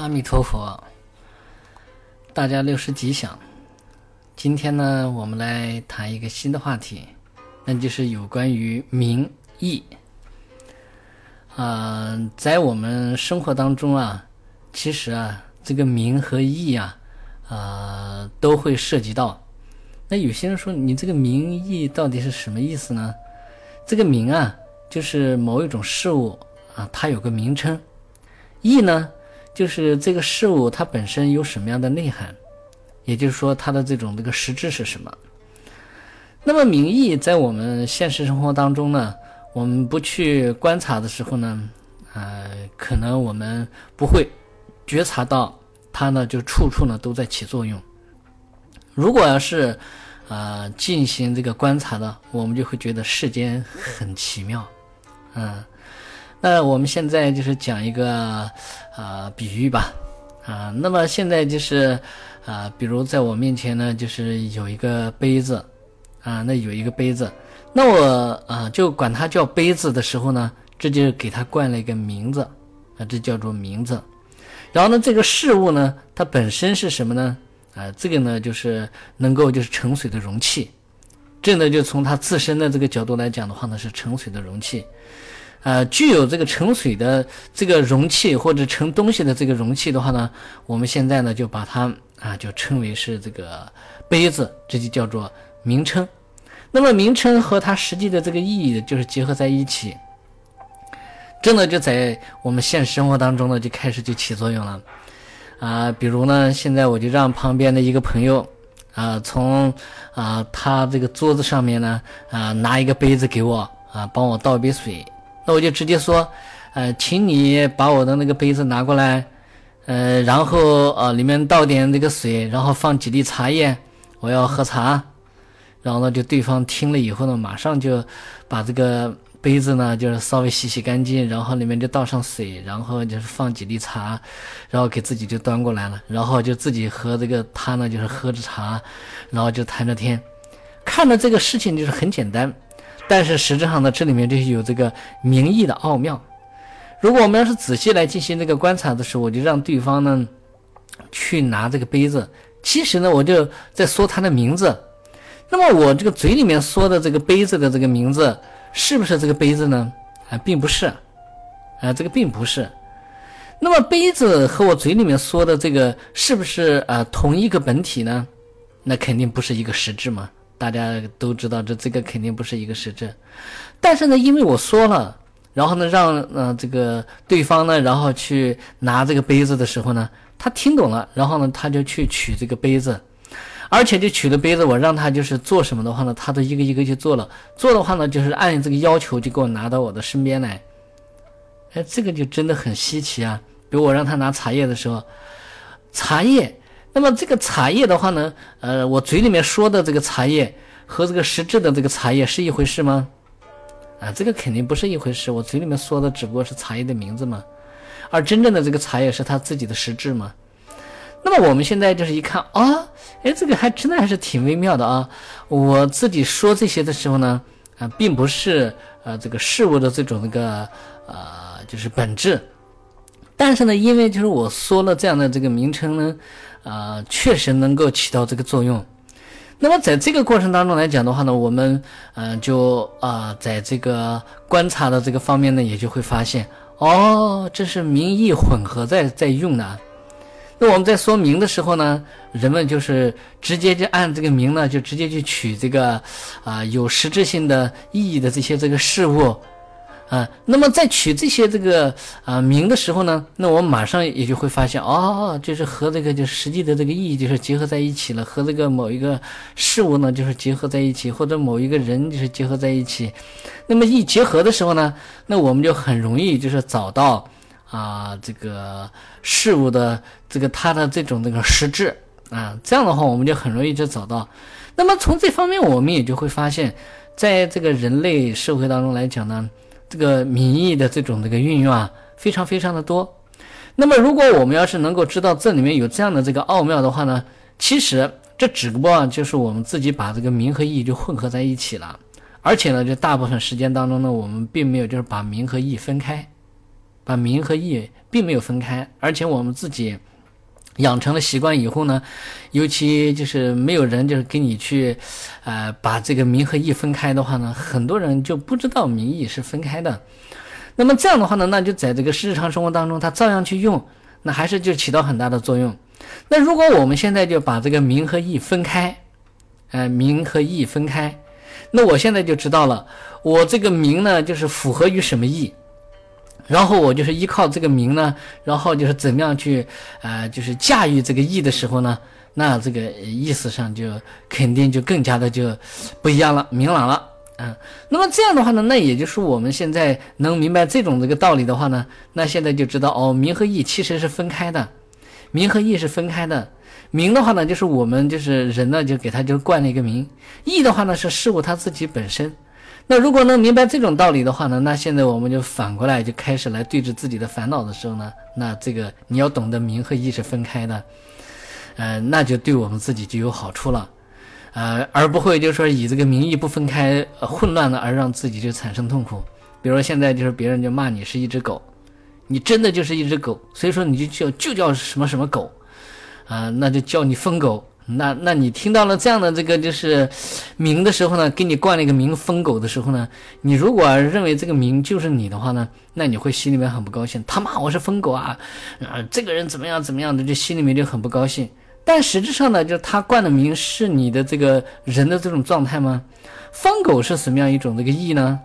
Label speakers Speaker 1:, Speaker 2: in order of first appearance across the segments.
Speaker 1: 阿弥陀佛，大家六十吉祥。今天呢，我们来谈一个新的话题，那就是有关于名义。啊，在我们生活当中啊，其实啊，这个名和义啊，啊，都会涉及到。那有些人说，你这个名义到底是什么意思呢？这个名啊，就是某一种事物啊，它有个名称；义呢？就是这个事物它本身有什么样的内涵，也就是说它的这种这个实质是什么。那么名义在我们现实生活当中呢，我们不去观察的时候呢，呃，可能我们不会觉察到它呢，就处处呢都在起作用。如果要是呃进行这个观察的，我们就会觉得世间很奇妙，嗯。那我们现在就是讲一个，呃，比喻吧，啊，那么现在就是，啊，比如在我面前呢，就是有一个杯子，啊，那有一个杯子，那我啊就管它叫杯子的时候呢，这就给它冠了一个名字，啊，这叫做名字。然后呢，这个事物呢，它本身是什么呢？啊，这个呢就是能够就是盛水的容器，这呢就从它自身的这个角度来讲的话呢，是盛水的容器。呃，具有这个盛水的这个容器或者盛东西的这个容器的话呢，我们现在呢就把它啊就称为是这个杯子，这就叫做名称。那么名称和它实际的这个意义就是结合在一起，真的就在我们现实生活当中呢就开始就起作用了啊。比如呢，现在我就让旁边的一个朋友啊从啊他这个桌子上面呢啊拿一个杯子给我啊帮我倒一杯水。那我就直接说，呃，请你把我的那个杯子拿过来，呃，然后呃，里面倒点这个水，然后放几粒茶叶，我要喝茶。然后呢，就对方听了以后呢，马上就把这个杯子呢，就是稍微洗洗干净，然后里面就倒上水，然后就是放几粒茶，然后给自己就端过来了，然后就自己和这个他呢，就是喝着茶，然后就谈着天，看着这个事情就是很简单。但是实质上呢，这里面就是有这个名义的奥妙。如果我们要是仔细来进行这个观察的时候，我就让对方呢去拿这个杯子。其实呢，我就在说他的名字。那么我这个嘴里面说的这个杯子的这个名字，是不是这个杯子呢？啊，并不是。啊，这个并不是。那么杯子和我嘴里面说的这个，是不是啊同一个本体呢？那肯定不是一个实质嘛。大家都知道，这这个肯定不是一个实证，但是呢，因为我说了，然后呢，让呃这个对方呢，然后去拿这个杯子的时候呢，他听懂了，然后呢，他就去取这个杯子，而且就取了杯子，我让他就是做什么的话呢，他都一个一个去做了，做的话呢，就是按这个要求就给我拿到我的身边来，哎，这个就真的很稀奇啊！比如我让他拿茶叶的时候，茶叶。那么这个茶叶的话呢，呃，我嘴里面说的这个茶叶和这个实质的这个茶叶是一回事吗？啊，这个肯定不是一回事。我嘴里面说的只不过是茶叶的名字嘛，而真正的这个茶叶是它自己的实质嘛。那么我们现在就是一看啊，哎，这个还真的还是挺微妙的啊。我自己说这些的时候呢，啊，并不是呃这个事物的这种那个呃就是本质，但是呢，因为就是我说了这样的这个名称呢。啊，确实能够起到这个作用。那么在这个过程当中来讲的话呢，我们嗯就啊在这个观察的这个方面呢，也就会发现哦，这是名义混合在在用的。那我们在说明的时候呢，人们就是直接就按这个名呢，就直接去取这个啊有实质性的意义的这些这个事物。啊，那么在取这些这个啊名的时候呢，那我马上也就会发现，哦，就是和这个就实际的这个意义就是结合在一起了，和这个某一个事物呢就是结合在一起，或者某一个人就是结合在一起。那么一结合的时候呢，那我们就很容易就是找到啊这个事物的这个它的这种这个实质啊，这样的话我们就很容易就找到。那么从这方面我们也就会发现，在这个人类社会当中来讲呢。这个名义的这种这个运用啊，非常非常的多。那么，如果我们要是能够知道这里面有这样的这个奥妙的话呢，其实这只不过就是我们自己把这个名和义就混合在一起了。而且呢，就大部分时间当中呢，我们并没有就是把名和义分开，把名和义并没有分开，而且我们自己养成了习惯以后呢，尤其就是没有人就是给你去，呃，把这个名和义分开的话呢，很多人就不知道名义是分开的。那么这样的话呢，那就在这个日常生活当中，他照样去用，那还是就起到很大的作用。那如果我们现在就把这个名和义分开，呃，名和义分开，那我现在就知道了，我这个名呢，就是符合于什么义。然后我就是依靠这个名呢，然后就是怎么样去，呃，就是驾驭这个义的时候呢，那这个意思上就肯定就更加的就不一样了，明朗了，嗯。那么这样的话呢，那也就是我们现在能明白这种这个道理的话呢，那现在就知道哦，名和义其实是分开的，名和义是分开的。名的话呢，就是我们就是人呢，就给他就冠了一个名；义的话呢，是事物它自己本身。那如果能明白这种道理的话呢，那现在我们就反过来就开始来对峙自己的烦恼的时候呢，那这个你要懂得名和义是分开的，呃，那就对我们自己就有好处了，呃，而不会就是说以这个名义不分开混乱的而让自己就产生痛苦。比如说现在就是别人就骂你是一只狗，你真的就是一只狗，所以说你就叫就叫什么什么狗，啊，那就叫你疯狗。那那你听到了这样的这个就是名的时候呢，给你冠了一个名“疯狗”的时候呢，你如果认为这个名就是你的话呢，那你会心里面很不高兴。他骂我是疯狗啊，啊，这个人怎么样怎么样的，就心里面就很不高兴。但实质上呢，就是他冠的名是你的这个人的这种状态吗？疯狗是什么样一种这个意呢？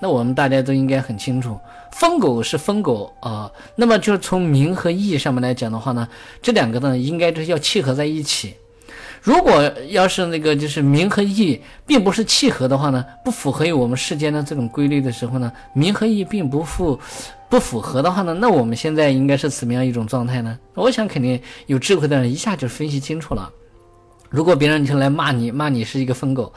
Speaker 1: 那我们大家都应该很清楚，疯狗是疯狗啊。那么就是从名和义上面来讲的话呢，这两个呢应该就是要契合在一起。如果要是那个就是名和义并不是契合的话呢，不符合于我们世间的这种规律的时候呢，名和义并不符不符合的话呢，那我们现在应该是怎么样一种状态呢？我想肯定有智慧的人一下就分析清楚了。如果别人就来骂你，骂你是一个疯狗，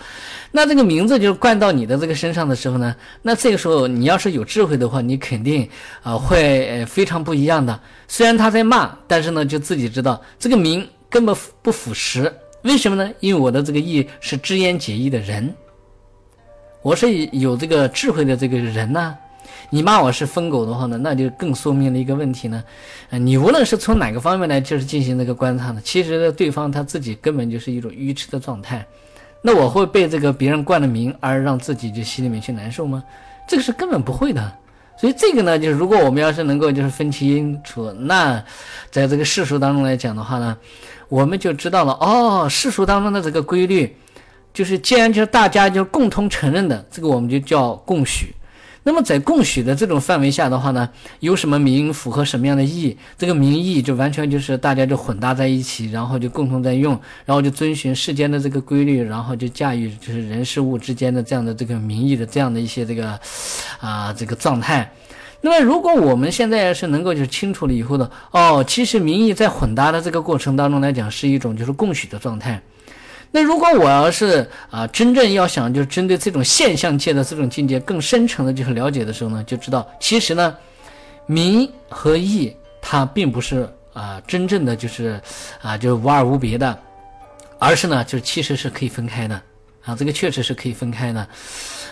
Speaker 1: 那这个名字就冠到你的这个身上的时候呢，那这个时候你要是有智慧的话，你肯定啊会非常不一样的。虽然他在骂，但是呢就自己知道这个名根本不符实。为什么呢？因为我的这个义是知言解义的人，我是有这个智慧的这个人呢。你骂我是疯狗的话呢，那就更说明了一个问题呢。呃，你无论是从哪个方面来就是进行这个观察呢，其实对方他自己根本就是一种愚痴的状态。那我会被这个别人冠了名而让自己就心里面去难受吗？这个是根本不会的。所以这个呢，就是如果我们要是能够就是分清楚，那在这个世俗当中来讲的话呢。我们就知道了哦，世俗当中的这个规律，就是既然就是大家就共同承认的，这个我们就叫共许。那么在共许的这种范围下的话呢，有什么名符合什么样的义，这个名义就完全就是大家就混搭在一起，然后就共同在用，然后就遵循世间的这个规律，然后就驾驭就是人事物之间的这样的这个名义的这样的一些这个啊这个状态。那么，如果我们现在是能够就清楚了以后呢哦，其实民意在混搭的这个过程当中来讲，是一种就是共许的状态。那如果我要是啊，真正要想就是针对这种现象界的这种境界更深层的就是了解的时候呢，就知道其实呢，民和义它并不是啊真正的就是啊就是无二无别的，而是呢就是其实是可以分开的啊，这个确实是可以分开的。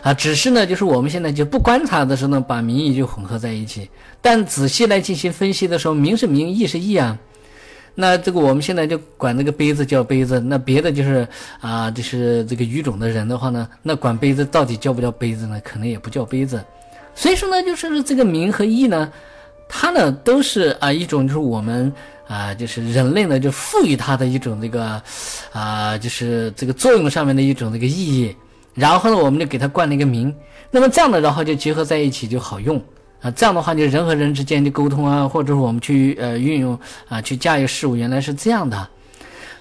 Speaker 1: 啊，只是呢，就是我们现在就不观察的时候呢，把名义就混合在一起。但仔细来进行分析的时候，名是名，义是义啊。那这个我们现在就管这个杯子叫杯子，那别的就是啊，就是这个语种的人的话呢，那管杯子到底叫不叫杯子呢？可能也不叫杯子。所以说呢，就是这个名和义呢，它呢都是啊一种就是我们啊就是人类呢就赋予它的一种这个啊就是这个作用上面的一种这个意义。然后呢，我们就给它冠了一个名，那么这样的，然后就结合在一起就好用啊。这样的话，就人和人之间的沟通啊，或者是我们去呃运用啊，去驾驭事物，原来是这样的。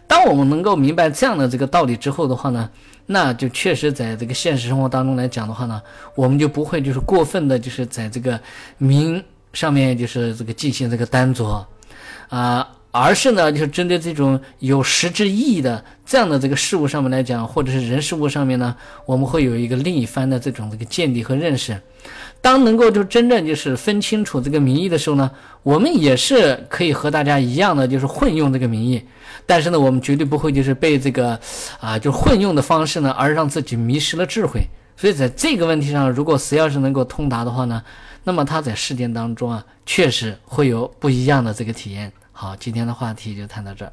Speaker 1: 当我们能够明白这样的这个道理之后的话呢，那就确实在这个现实生活当中来讲的话呢，我们就不会就是过分的，就是在这个名上面就是这个进行这个单着啊。而是呢，就是针对这种有实质意义的这样的这个事物上面来讲，或者是人事物上面呢，我们会有一个另一番的这种这个见地和认识。当能够就真正就是分清楚这个名义的时候呢，我们也是可以和大家一样的，就是混用这个名义。但是呢，我们绝对不会就是被这个啊，就混用的方式呢，而让自己迷失了智慧。所以在这个问题上，如果谁要是能够通达的话呢？那么他在事件当中啊，确实会有不一样的这个体验。好，今天的话题就谈到这儿。